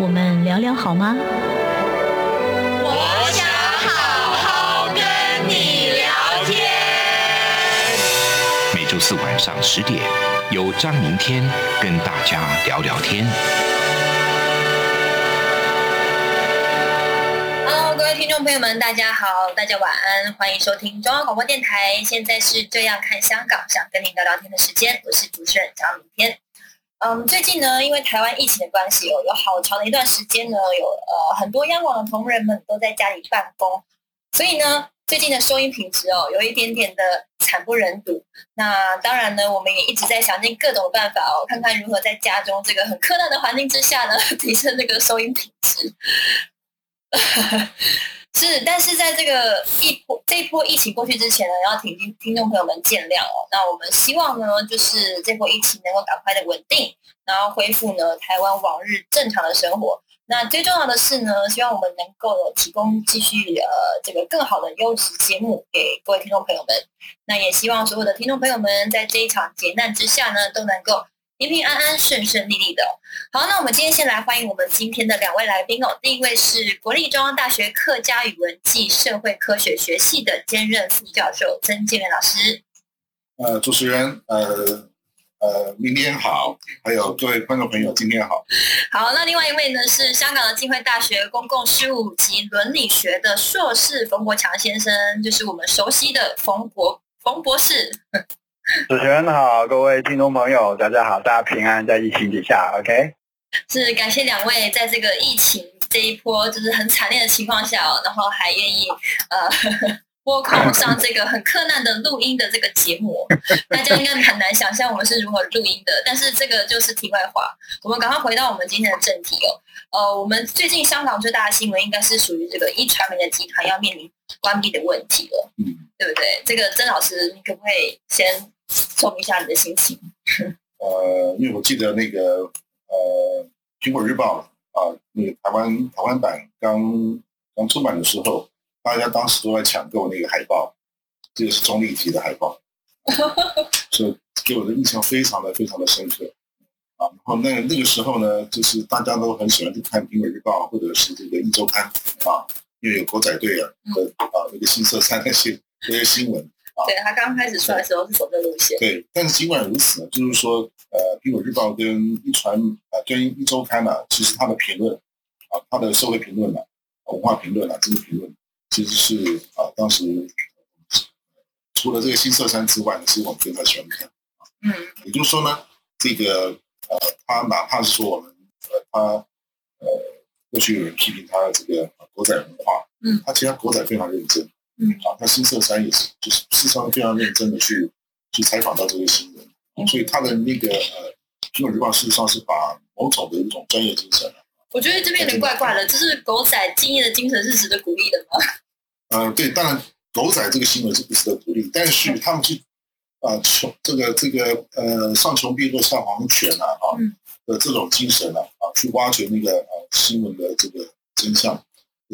我们聊聊好吗？我想好好跟你聊天。每周四晚上十点，由张明天跟大家聊聊天。Hello，各位听众朋友们，大家好，大家晚安，欢迎收听中央广播电台。现在是这样看香港，想跟您聊聊天的时间，我是主持人张明天。嗯，最近呢，因为台湾疫情的关系哦，有好长的一段时间呢，有呃很多央广的同仁们都在家里办公，所以呢，最近的收音品质哦，有一点点的惨不忍睹。那当然呢，我们也一直在想尽各种办法哦，看看如何在家中这个很苛难的环境之下呢，提升这个收音品质。是，但是在这个一波这一波疫情过去之前呢，要请听听众朋友们见谅哦。那我们希望呢，就是这波疫情能够赶快的稳定，然后恢复呢台湾往日正常的生活。那最重要的是呢，希望我们能够提供继续呃这个更好的优质节目给各位听众朋友们。那也希望所有的听众朋友们在这一场劫难之下呢，都能够平平安安、顺顺利利的哦。好，那我们今天先来欢迎我们今天的两位来宾哦。第一位是国立中央大学客家语文暨社会科学学系的兼任副教授曾建元老师。呃，主持人，呃呃，明天好，还有各位观众朋友，今天好。好，那另外一位呢是香港的浸会大学公共事务及伦理学的硕士冯国强先生，就是我们熟悉的冯博冯博士。主持人好，各位听众朋友，大家好，大家平安在疫情底下，OK？是感谢两位在这个疫情这一波就是很惨烈的情况下哦，然后还愿意呃播控上这个很困难的录音的这个节目，大家应该很难想象我们是如何录音的。但是这个就是题外话，我们赶快回到我们今天的正题哦。呃，我们最近香港最大的新闻应该是属于这个一传媒的集团要面临关闭的问题了，嗯，对不对？这个曾老师，你可不可以先说明一下你的心情？是呃，因为我记得那个呃，《苹果日报》啊，那个台湾台湾版刚刚出版的时候，大家当时都在抢购那个海报，这个是中立体的海报，所以给我的印象非常的非常的深刻。啊，然后那那个时候呢，就是大家都很喜欢去看《苹果日报》或者是这个《一周刊》啊，因为有狗仔队啊和啊那个新色三 那些那些新闻。对他刚开始出来的时候是走这路线，对，但是尽管如此呢，就是说，呃，《苹果日报》跟一传啊、跟一周刊呢、其实它的评论啊，它的社会评论呢、文化评论啊，政治评论，其实是啊，当时除了这个新色山之外呢，其实我们非常喜欢看。嗯也就是说呢，这个呃，他哪怕是说我们呃，他呃，过去有人批评他这个呃国仔文化，嗯，他其实他国仔非常认真，嗯，啊，那新色山也是，就是事实上非常认真的去去采访到这些新闻，嗯。所以他的那个呃，苹果日报事实上是把某种的一种专业精神啊，我觉得这边有点怪怪的，就是狗仔敬业的精神是值得鼓励的吗？呃，对，当然狗仔这个新闻是不值得鼓励，但是他们去啊穷这个这个呃上穷碧落下黄泉啊啊嗯。的这种精神啊啊去挖掘那个呃新闻的这个真相，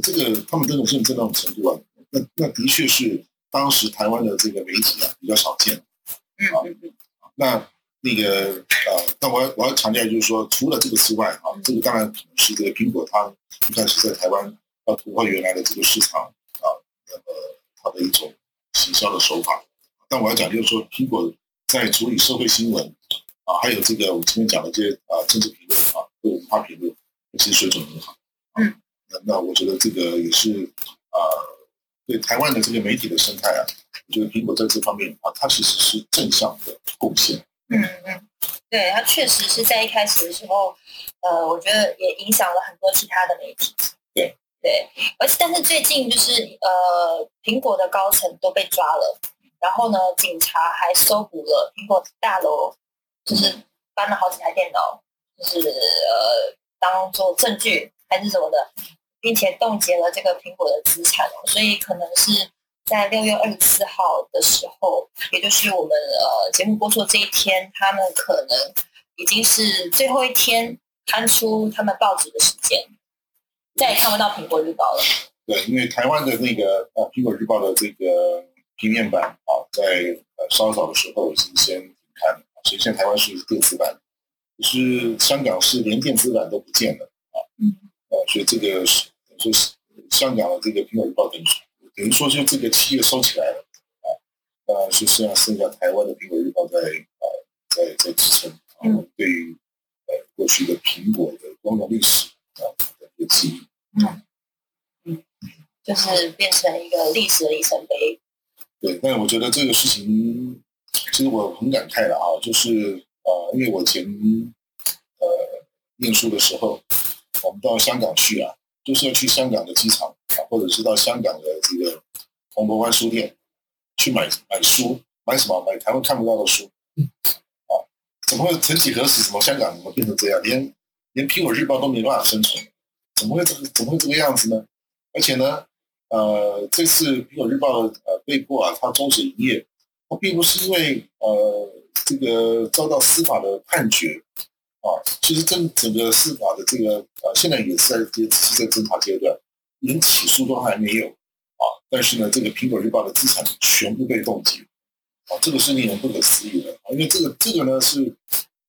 这个他们这种认真到这种程度啊，那那的确是当时台湾的这个媒体啊比较少见。嗯嗯嗯那那个呃，但我要我要强调就是说，除了这个之外啊，这个当然是这个苹果它一开始在台湾要突破原来的这个市场啊，那么它的一种行销的手法。但我要讲就是说，苹果在处理社会新闻啊，还有这个我前面讲的这些啊政治评论啊，或文化评论，其实水准很好。啊、嗯，那那我觉得这个也是啊，对台湾的这个媒体的生态啊，我觉得苹果在这方面啊，它其实是正向的贡献。嗯嗯，对，它确实是在一开始的时候，呃，我觉得也影响了很多其他的媒体。对对，而且但是最近就是呃，苹果的高层都被抓了，然后呢，警察还搜捕了苹果大楼，就是搬了好几台电脑，就是呃当做证据还是什么的，并且冻结了这个苹果的资产哦，所以可能是在六月二十四号的时候，也就是我们呃节目播出这一天，他们可能已经是最后一天刊出他们报纸的时间，再也看不到苹果日报了。对，因为台湾的那个呃苹果日报的这个平面版啊，在呃稍早的时候已经先停刊了，所以现在台湾是电子版，可是香港是连电子版都不见了啊，呃，所以这个是就是香港的这个苹果日报等于等于说就这个企业收起来了啊，呃，是剩下剩下台湾的苹果日报在呃在在支撑啊，对于呃过去的苹果的光荣历史啊的一个记忆。嗯嗯。就是变成一个历史的里程碑。对，但是我觉得这个事情，其实我很感慨的啊，就是呃，因为我前呃念书的时候，我们到香港去啊，就是要去香港的机场啊，或者是到香港的这个铜锣湾书店去买买书，买什么？买台湾看不到的书。啊，怎么会？曾几何时，怎么香港怎么变成这样？连连苹果日报都没办法生存，怎么会这个？怎么会这个样子呢？而且呢？呃，这次苹果日报呃被迫啊，它终止营业，它并不是因为呃这个遭到司法的判决啊，其实整整个司法的这个呃现在也是在也只是在侦查阶段，连起诉都还没有啊。但是呢，这个苹果日报的资产全部被冻结啊，这个是令人不可思议的啊，因为这个这个呢是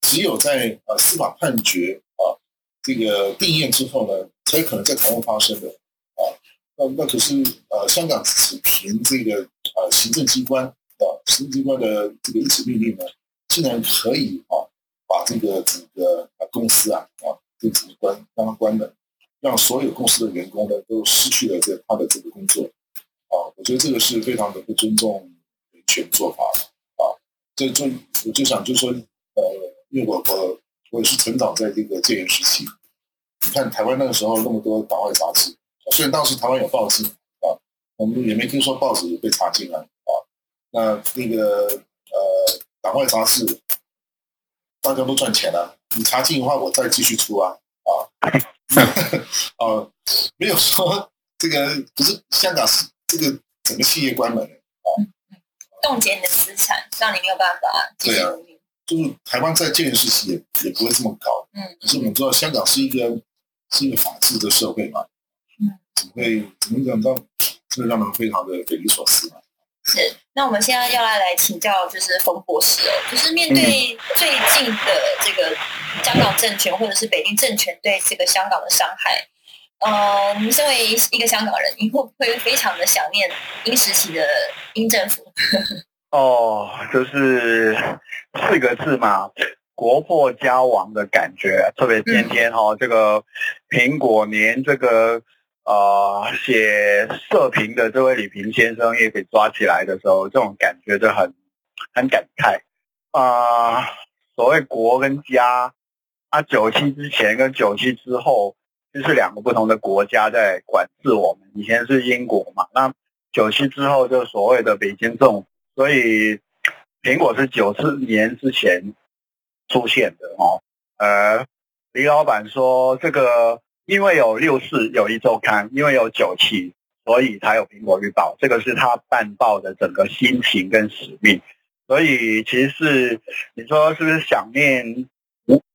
只有在呃司法判决啊这个定验之后呢，才可能在台湾发生的啊。那那可是呃，香港只凭这个呃行政机关啊，行政机关的这个一纸命令呢，竟然可以啊，把这个整个公司啊啊，这整个关让它关门，让所有公司的员工呢都失去了这他的这个工作啊，我觉得这个是非常的不尊重人权做法啊。这就我就想就说呃，因为我我我也是成长在这个戒严时期，你看台湾那个时候那么多党外杂志。虽然当时台湾有报纸啊，我们也没听说报纸被查禁了啊。那那个呃，党外杂志大家都赚钱了，你查禁的话，我再继续出啊啊 啊！没有说这个不是香港是这个整个企业关门啊，冻结你的资产，让你没有办法对啊，就是台湾在建时期也也不会这么高，嗯，可是我们知道香港是一个是一个法治的社会嘛。嗯怎么会怎么讲到，这让人非常的匪夷所思嘛？是，那我们现在要来来请教，就是冯博士哦，就是面对最近的这个香港政权或者是北京政权对这个香港的伤害，呃，您身为一个香港人，你会不会非常的想念英时期的英政府？哦，就是四个字嘛，国破家亡的感觉，特别今天哈，这个苹果年这个。呃，写社评的这位李平先生也被抓起来的时候，这种感觉就很很感慨啊。所谓国跟家，啊，九七之前跟九七之后，就是两个不同的国家在管制我们。以前是英国嘛，那九七之后就所谓的北京政府，所以苹果是九四年之前出现的哦。呃，李老板说这个。因为有六四有一周刊，因为有九七，所以才有苹果日报。这个是他办报的整个心情跟使命。所以其实是你说是不是想念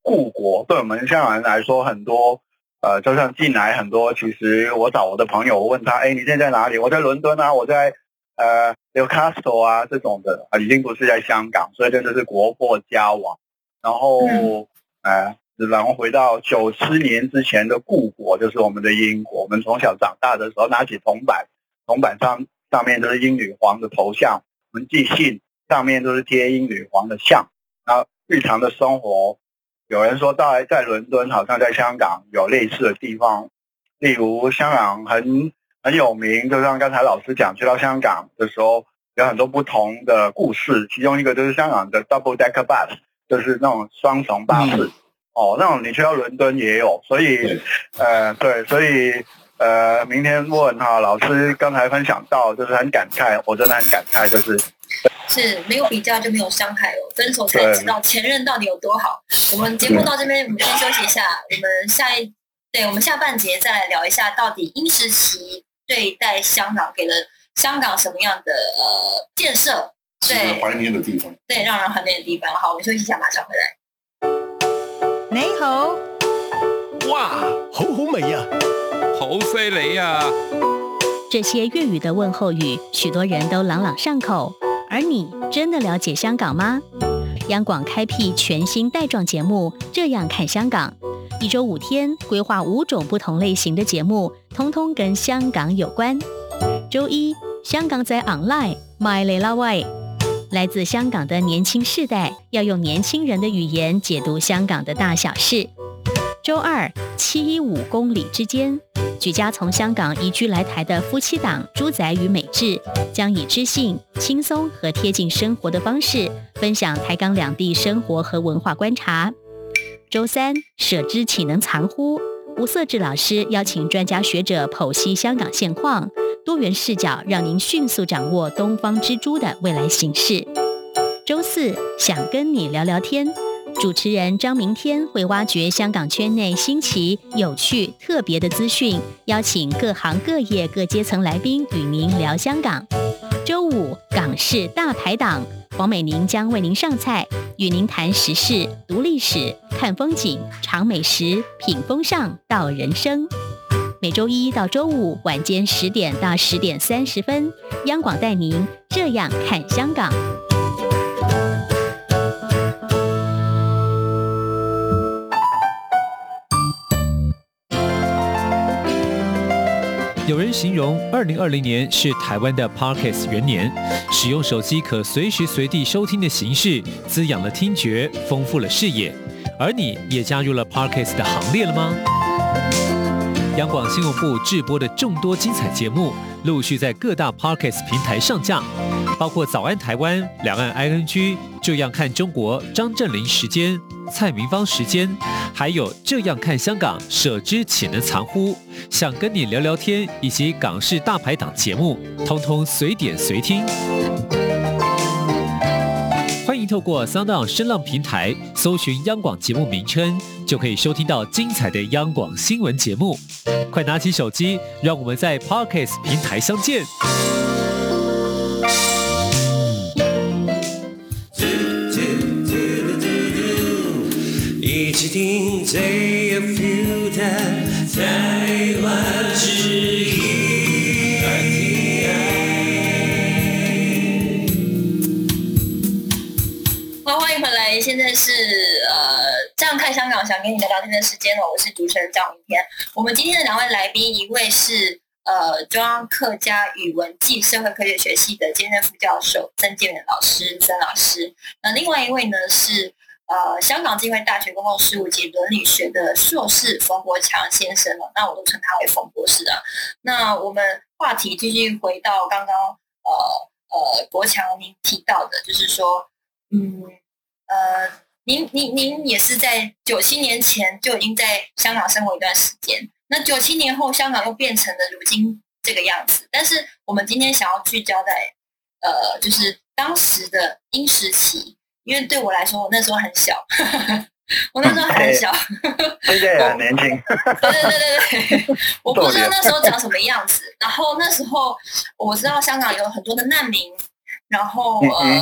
故国？对我们香港人来说，很多呃，就像进来很多。其实我找我的朋友，我问他：“哎，你现在在哪里？”我在伦敦啊，我在呃 Newcastle 啊这种的啊，已经不是在香港。所以这就是国破家亡。然后呃。然后回到九七年之前的故国，就是我们的英国。我们从小长大的时候，拿起铜板，铜板上上面都是英女皇的头像。我们寄信上面都是贴英女皇的像。然后日常的生活，有人说在在伦敦，好像在香港有类似的地方。例如香港很很有名，就像刚才老师讲，去到香港的时候有很多不同的故事。其中一个就是香港的 double decker bus，就是那种双层巴士。哦，那种你去到伦敦也有，所以，呃，对，所以，呃，明天问哈老师刚才分享到，就是很感慨，我真的很感慨，就是是没有比较就没有伤害哦，分手才知道前任到底有多好。我们节目到这边，我们先休息一下，我们下一对，我们下半节再来聊一下，到底英时期对待香港给了香港什么样的呃建设？对，怀念的地方。对，让人怀念的地方。好，我们休息一下，马上回来。你好，哇，好好味呀，好犀利呀！这些粤语的问候语，许多人都朗朗上口。而你真的了解香港吗？央广开辟全新带状节目，这样看香港。一周五天，规划五种不同类型的节目，通通跟香港有关。周一，香港在 online，My l a Way，来自香港的年轻世代要用年轻人的语言解读香港的大小事。周二，七一五公里之间。举家从香港移居来台的夫妻档朱仔与美智，将以知性、轻松和贴近生活的方式，分享台港两地生活和文化观察。周三，舍之岂能藏乎？吴色志老师邀请专家学者剖析香港现况，多元视角让您迅速掌握东方之珠的未来形势。周四，想跟你聊聊天。主持人张明天会挖掘香港圈内新奇、有趣、特别的资讯，邀请各行各业各阶层来宾与您聊香港。周五港式大排档，黄美玲将为您上菜，与您谈时事、读历史、看风景、尝美食、品风尚、道人生。每周一到周五晚间十点到十点三十分，央广带您这样看香港。有人形容二零二零年是台湾的 Parkes 元年，使用手机可随时随地收听的形式，滋养了听觉，丰富了视野。而你也加入了 Parkes 的行列了吗？央广新闻部制播的众多精彩节目，陆续在各大 Parkes 平台上架，包括《早安台湾》、《两岸 ING》、这样看中国、张振林时间。蔡明芳时间，还有这样看香港，舍之岂能藏乎？想跟你聊聊天，以及港式大排档节目，通通随点随听。透过 Sound 声浪平台搜寻央广节目名称，就可以收听到精彩的央广新闻节目。快拿起手机，让我们在 Parkes 平台相见。一起听 ZFM 台湾是呃，这样看香港，想跟你们聊天的时间了。我是主持人赵明天。我们今天的两位来宾，一位是呃中央客家语文暨社会科学学系的兼任副教授曾建元老师，曾老师。那另外一位呢是。呃，香港浸会大学公共事务及伦理学的硕士冯国强先生了，那我都称他为冯博士啊。那我们话题继续回到刚刚呃呃国强您提到的，就是说，嗯呃，您您您也是在九七年前就已经在香港生活一段时间，那九七年后香港又变成了如今这个样子。但是我们今天想要聚焦在呃，就是当时的英时期。因为对我来说，我那时候很小，我那时候很小，现在 也很年轻。对对对对对，我不知道那时候长什么样子。然后那时候我知道香港有很多的难民，然后呃，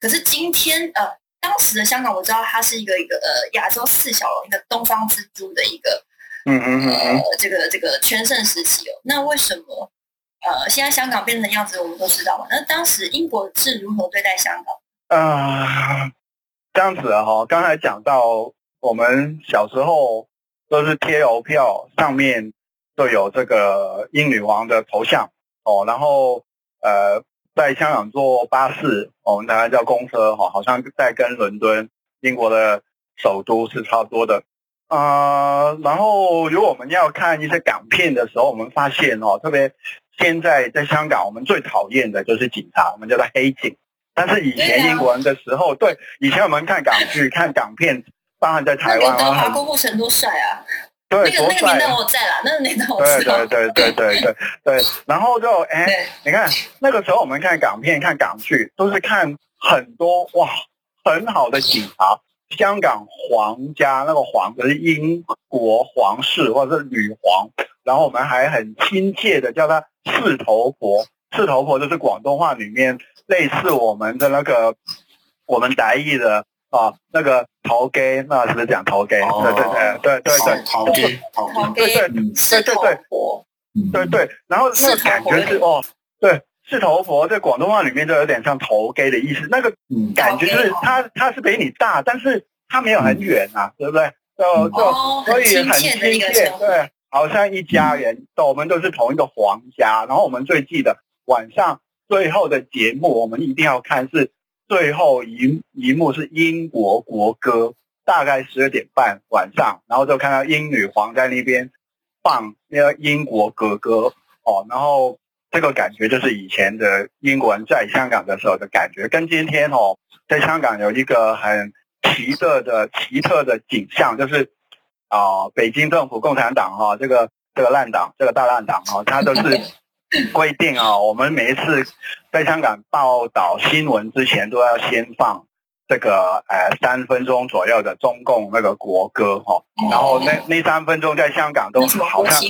可是今天呃，当时的香港我知道它是一个一个呃亚洲四小龙，一个东方之珠的一个，嗯嗯嗯呃这个这个全盛时期哦。那为什么呃现在香港变成样子，我们都知道嘛？那当时英国是如何对待香港？啊，这样子哈，刚才讲到我们小时候都是贴邮票，上面都有这个英女王的头像哦，然后呃，在香港坐巴士，我们台湾叫公车哈，好像在跟伦敦英国的首都是差不多的啊。然后如果我们要看一些港片的时候，我们发现哦，特别现在在香港，我们最讨厌的就是警察，我们叫做黑警。但是以前英国人的时候，对以前我们看港剧、看港片，当然在台湾啊，郭富城多帅啊！对，那个那个年代我在了，那个年代我知道。对对对对对对。然后就哎，你看那个时候我们看港片、看港剧，都是看很多哇很好的警察，香港皇家那个皇就是英国皇室或者是女皇，然后我们还很亲切的叫她四头婆，四头婆就是广东话里面类似我们的那个我们台语的啊那个头给，那是不是讲头给？哦。对对对对对。对，陶给陶给，对对对对对。对对，然后那个感觉是哦，对，是头佛在广东话里面就有点像头 gay 的意思，那个感觉就是他他是比你大，但是他没有很远啊，对不对？就就哦所以很很亲切对，好像一家人，对我们都是同一个皇家，然后我们最记得晚上最后的节目，我们一定要看是最后一一幕是英国国歌，大概十二点半晚上，然后就看到英女皇在那边放那个英国国歌哦，然后这个感觉就是以前的英国人在香港的时候的感觉，跟今天哦，在香港有一个很奇特的奇特的景象，就是啊、北京政府共产党哈、这个这个烂党，这个大烂党哈、它都是 规定啊、我们每一次在香港报道新闻之前都要先放这个呃三分钟左右的中共那个国歌哈、然后那那三分钟在香港都好像？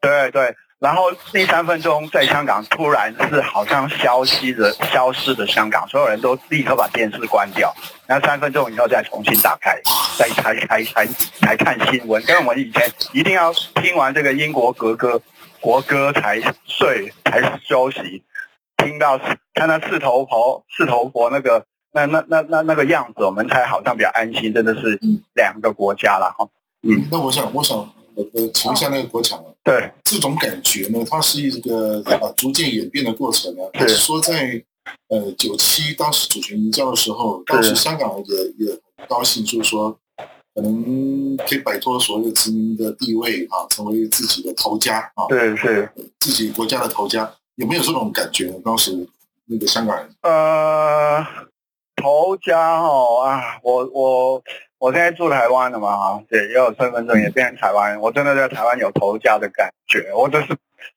对对，然后那三分钟在香港突然是好像消失的消失的香港，所有人都立刻把电视关掉，然后三分钟以后再重新打开，再才才才才看新闻。跟我们以前一定要听完这个英国国歌国歌才睡才休息，听到看到四头婆四头婆那个那那那那那个样子，我们才好像比较安心。真的是两个国家了哈。嗯，那我想，我想，呃，呃请问一下那个国强啊，对，这种感觉呢，它是一个呃逐渐演变的过程呢，还是说在呃九七当时主权移交的时候，当时香港也也很高兴，就是说可能可以摆脱所谓的殖民的地位啊，成为自己的头家啊，对是，自己国家的头家，有没有这种感觉？当时那个香港人，呃，头家哦啊，我我我现在住台湾了嘛哈，对，也有身份证，也变成台湾人。我真的在台湾有头家的感觉，我就是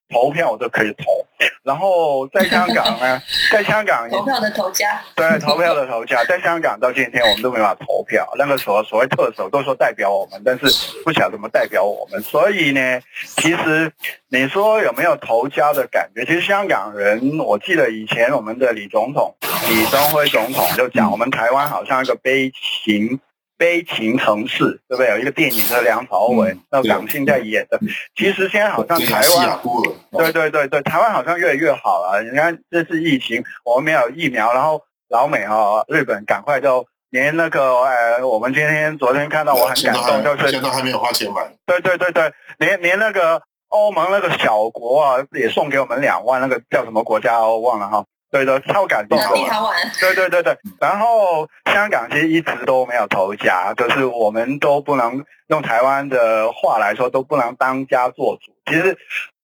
投票我都可以投。然后在香港呢，在香港投票的头家，对投票的头家，在香港到今天我们都没办法投票。那个时候所谓特首都说代表我们，但是不晓得怎么代表我们。所以呢，其实你说有没有投家的感觉？其实香港人，我记得以前我们的李总统、李登辉总统就讲，我们台湾好像一个悲情。悲情城市，对不对？有一个电影叫梁朝伟、那个港星在演的。其实现在好像台湾，对对对对，台湾好像越来越好了。你看这次疫情，我们没有疫苗，然后老美哈、日本赶快就连那个呃，我们今天昨天看到我很感动，就是现在还没有花钱买。对对对对，连连那个欧盟那个小国啊，也送给我们两万，那个叫什么国家我忘了哈。对的，超感动的。对对对对，然后香港其实一直都没有头家，就是我们都不能用台湾的话来说，都不能当家做主。其实，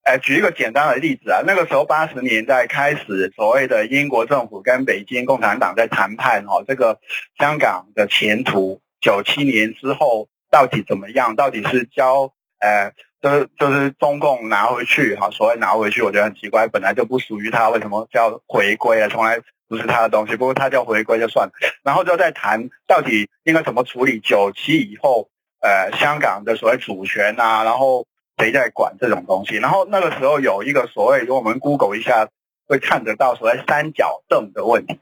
呃，举一个简单的例子啊，那个时候八十年代开始，所谓的英国政府跟北京共产党在谈判哦，这个香港的前途，九七年之后到底怎么样？到底是交呃。就是就是中共拿回去哈，所谓拿回去，我觉得很奇怪，本来就不属于他，为什么叫回归啊？从来不是他的东西，不过他叫回归就算了。然后就在谈到底应该怎么处理九七以后，呃，香港的所谓主权啊，然后谁在管这种东西？然后那个时候有一个所谓，如果我们 Google 一下会看得到所谓三角凳的问题。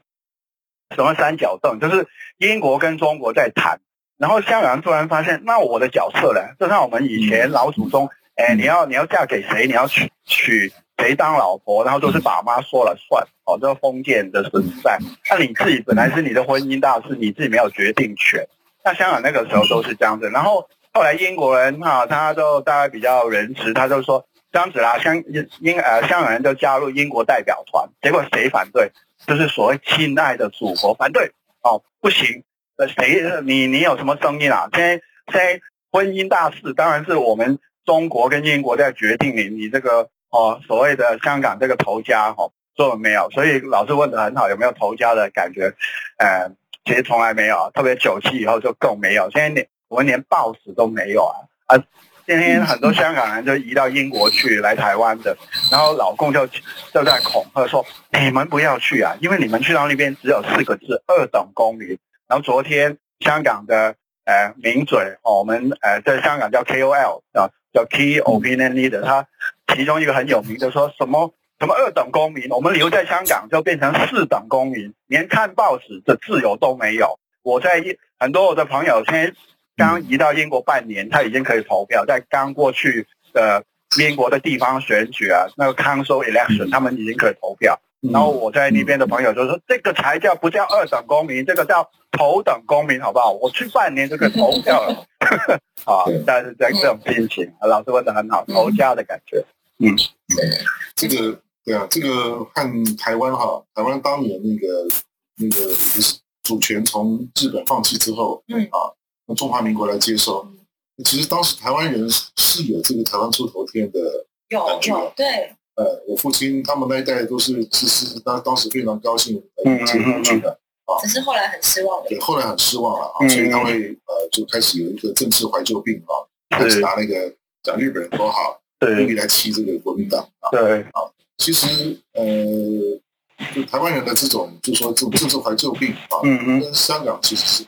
什么三角凳？就是英国跟中国在谈。然后香港人突然发现，那我的角色呢？就像我们以前老祖宗，哎，你要你要嫁给谁？你要娶娶谁当老婆？然后都是爸妈说了算，哦，这个封建的存在。那你自己本来是你的婚姻大事，你自己没有决定权。那香港那个时候都是这样子。然后后来英国人哈，他就大概比较仁慈，他就说这样子啦，香英呃香港人就加入英国代表团。结果谁反对？就是所谓亲爱的祖国反对哦，不行。呃，谁？你你有什么声音啊？现在现在婚姻大事，当然是我们中国跟英国在决定你你这个哦所谓的香港这个头家哈、哦、做了没有？所以老师问的很好，有没有头家的感觉？呃，其实从来没有，特别九七以后就更没有。现在连我们连报纸都没有啊啊！今天很多香港人就移到英国去来台湾的，然后老公就就在恐吓说：你们不要去啊，因为你们去到那边只有四个字二等公民。然后昨天香港的呃名嘴哦，我们呃在香港叫 KOL 啊，叫 Key Opinion Leader，他其中一个很有名的说什么什么二等公民，我们留在香港就变成四等公民，连看报纸的自由都没有。我在英很多我的朋友现在刚移到英国半年，他已经可以投票，在刚过去的英国的地方选举啊，那个 Council Election，他们已经可以投票。然后我在那边的朋友就说：“这个才叫不叫二等公民，这个叫头等公民，好不好？我去半年就可以投票了。”啊，但是在这种心情，老师问的很好，投家的感觉。嗯，这个对啊，这个和台湾哈，台湾当年那个那个主权从日本放弃之后，嗯啊，从中华民国来接收，其实当时台湾人是有这个台湾出头天的有感觉有对，呃，我父亲他们那一代都是是是当当时非常高兴呃接过去的啊，只是后来很失望的。对，后来很失望了啊，嗯所以他会呃就开始有一个政治怀旧病啊，开始拿那个讲日本人多好，故对意来欺这个国民党啊。对啊，其实呃，就台湾人的这种就是说这种政治怀旧病啊，嗯嗯跟香港其实是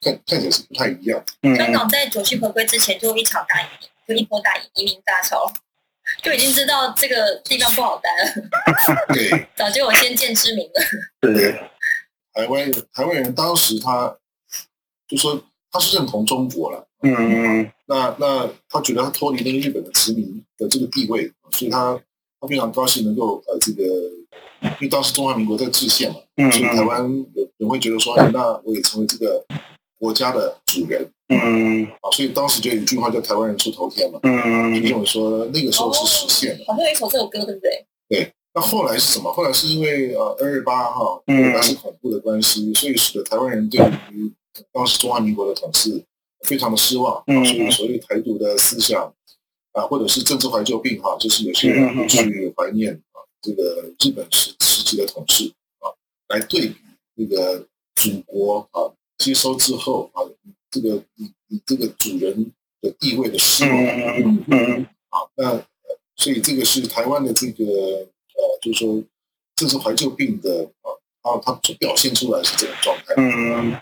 看看起来是不太一样。嗯香港在九七回归之前就一场大移民，就一波大移移民大潮，就已经知道这个地方不好待了，对，早就有先见之明了。对，台湾台湾人当时他就说他是认同中国了，嗯那那他觉得他脱离那个日本的殖民的这个地位，所以他他非常高兴能够呃这个，因为当时中华民国在制宪嘛，嗯所以台湾有人会觉得说，哎那我也成为这个国家的主人。嗯。啊，所以当时就有一句话叫“台湾人出头天”嘛，嗯。就认为说那个时候是实现的。好像有一首这首歌，对不对？对，那后来是什么？后来是因为呃二二八哈，嗯。二二八是恐怖的关系，所以使得台湾人对于当时中华民国的统治非常的失望，所以所谓台独的思想啊，或者是政治怀旧病哈，就是有些人会去怀念啊这个日本时时期的统治啊，来对比那个祖国啊接收之后啊这个你你这个主人的地位的失落。嗯嗯啊，那呃所以这个是台湾的这个呃，就是说这是怀旧病的啊，啊它所表现出来是这种状态。嗯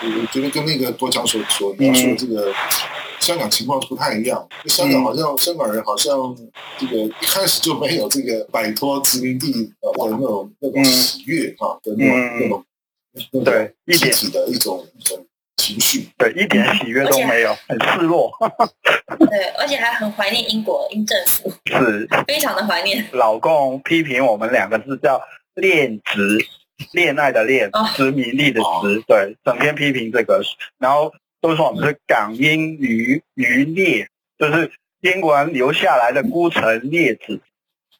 我我觉得跟那个多强所所描述的这个香港情况不太一样。香港好像香港人好像这个一开始就没有这个摆脱殖民地呃的那种那种喜悦啊的那种那种那对种一点的一种一种情绪。对，一点喜悦都没有，很失落。对，而且还很怀念英国英政府，是，非常的怀念。老公批评我们两个字叫恋殖，恋爱的恋哦，殖民地的殖，对，整天批评这个，然后都说我们是港英余余孽，就是英国人留下来的孤城孽子。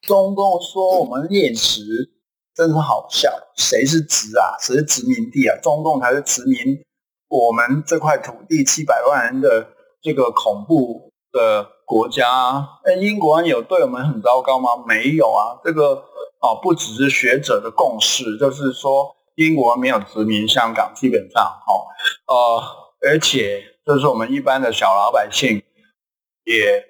中共说我们恋殖，真是好笑。谁是殖啊？谁是殖民地啊？中共才是殖民我们这块土地七百万人的这个恐怖的国家。那英国人有对我们很糟糕吗？没有啊。这个哦，不只是学者的共识，就是说英国没有殖民香港，基本上哦，呃，而且就是我们一般的小老百姓也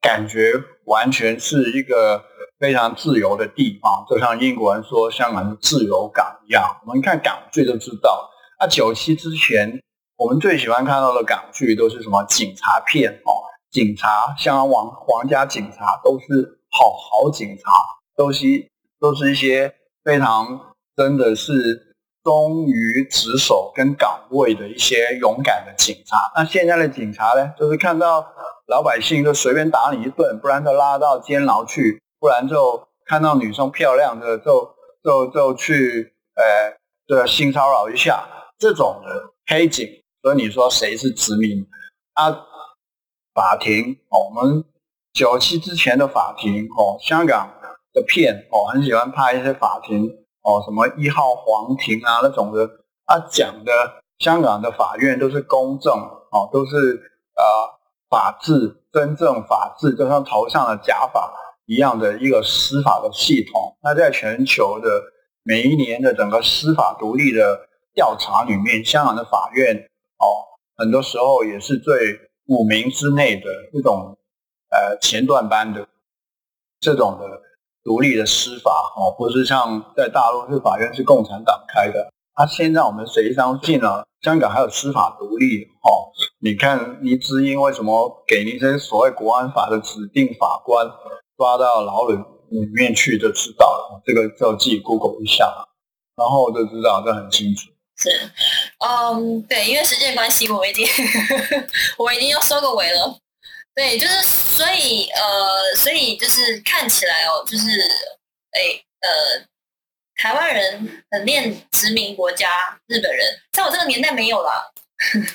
感觉完全是一个非常自由的地方，就像英国人说香港是自由港一样。我们看港剧就知道，那九七之前，我们最喜欢看到的港剧都是什么警察片哦，警察，香港皇皇家警察都是好好警察，都是都是一些非常真的是忠于职守跟岗位的一些勇敢的警察。那现在的警察呢，就是看到老百姓就随便打你一顿，不然就拉到监牢去，不然就看到女生漂亮的就就就去呃这性骚扰一下，这种的黑警。所以你说谁是殖民啊？法庭哦，我们九七之前的法庭哦，香港的片哦，很喜欢拍一些法庭哦，什么一号皇庭啊那种的，啊讲的香港的法院都是公正哦，都是呃法治，真正法治，就像头上的假发一样的一个司法的系统。那在全球的每一年的整个司法独立的调查里面，香港的法院哦，很多时候也是最五名之内的这种呃前段班的这种的独立的司法哦，不是像在大陆是法院是共产党开的啊，现在我们实际上进了香港还有司法独立哦。你看黎智英为什么给那些所谓国安法的指定法官抓到牢里里面去就知道了，这个就自己 Google 一下，然后就知道这很清楚。是，嗯，对，因为时间关系，我已经 我已经要收个尾了。对，就是所以呃，所以就是看起来哦，就是哎呃，台湾人很念殖民国家，日本人在我这个年代没有了。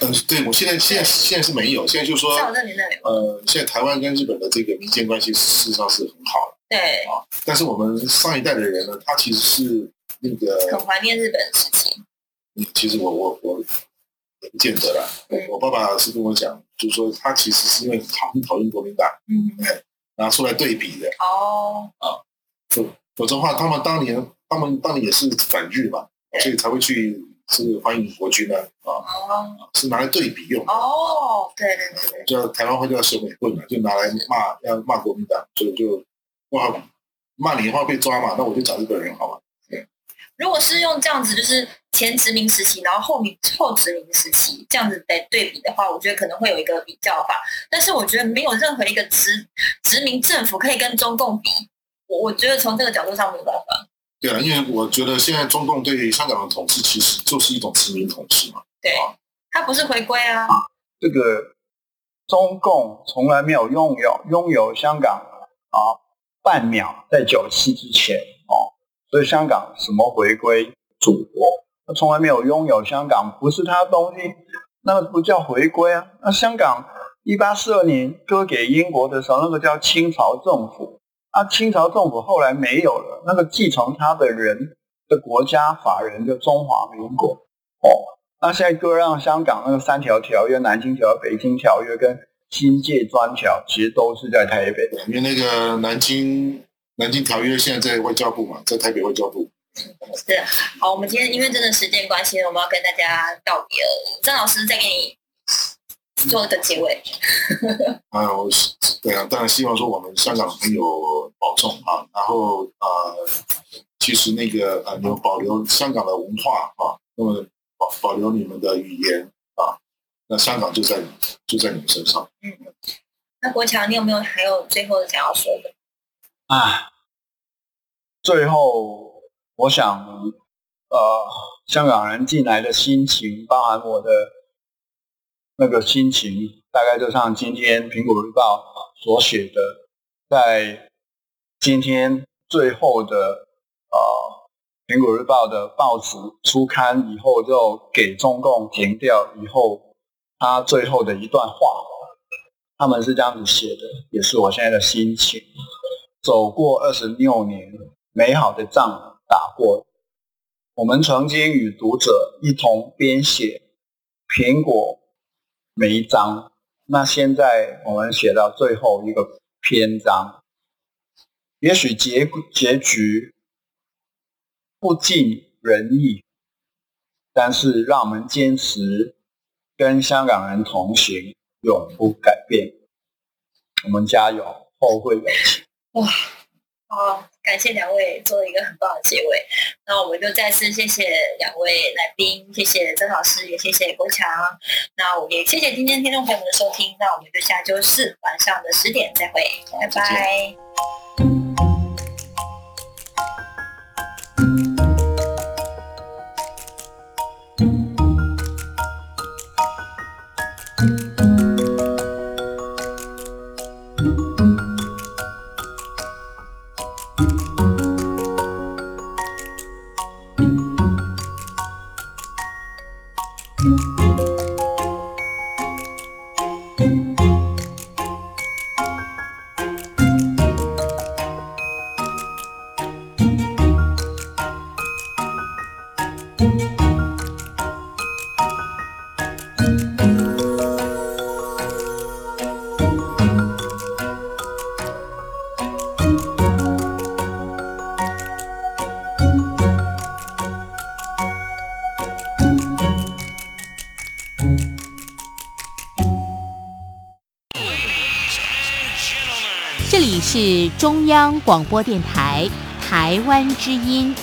嗯，对我现在现在现在是没有，现在就是说，在我这个年代没有。呃，现在台湾跟日本的这个民间关系事实上是很好的。对啊，但是我们上一代的人呢，他其实是那个很怀念日本的事情。嗯，其实我我我也不见得啦。我爸爸是跟我讲，就是说他其实是因为讨很讨厌国民党，嗯，拿出来对比的。哦，啊，否否则的话，他们当年他们当年也是反日嘛，所以才会去是欢迎国军呢，啊，是拿来对比用。哦，对对对对，叫台湾话叫审美棍嘛，就拿来骂要骂国民党，所以就哇骂你的话被抓嘛，那我就找日本人好吗？如果是用这样子，就是前殖民时期，然后后民后殖民时期这样子来对比的话，我觉得可能会有一个比较法。但是我觉得没有任何一个殖殖民政府可以跟中共比。我我觉得从这个角度上没有办法。对啊，因为我觉得现在中共对香港的统治其实就是一种殖民统治嘛。对，它不是回归啊。这个中共从来没有拥有拥有香港啊半秒，在九七之前哦。所以香港什么回归祖国，他从来没有拥有香港，不是他的东西，那不叫回归啊。那香港一八四二年割给英国的时候，那个叫清朝政府，啊，清朝政府后来没有了，那个继承他的人的国家法人就中华民国，哦，那现在割让香港那个三条条约，南京条约、北京条约跟新界专条，其实都是在台北，因为那个南京。南京条约现在在外交部嘛，在台北外交部。是，好，我们今天因为真的时间关系，我们要跟大家道别了。郑老师再给你做个结尾。啊，我对啊，当然希望说我们香港朋友保重啊，然后呃，其实那个呃，有保留香港的文化啊，那么保保留你们的语言啊，那香港就在就在你们身上。嗯，那国强，你有没有还有最后的想要说的？啊，最后我想，呃，香港人进来的心情，包含我的那个心情，大概就像今天《苹果日报》所写的，在今天最后的呃，《苹果日报》的报纸出刊以后，就给中共停掉以后，他最后的一段话，他们是这样子写的，也是我现在的心情。走过二十六年，美好的仗打过。我们曾经与读者一同编写苹果每一章。那现在我们写到最后一个篇章，也许结结局不尽人意，但是让我们坚持跟香港人同行，永不改变。我们加油，后会有期。哇，好，感谢两位做了一个很棒的结尾。那我们就再次谢谢两位来宾，谢谢曾老师，也谢谢国强。那我也谢谢今天听众朋友们的收听。那我们就下周四晚上的十点再会，拜拜。中央广播电台台湾之音。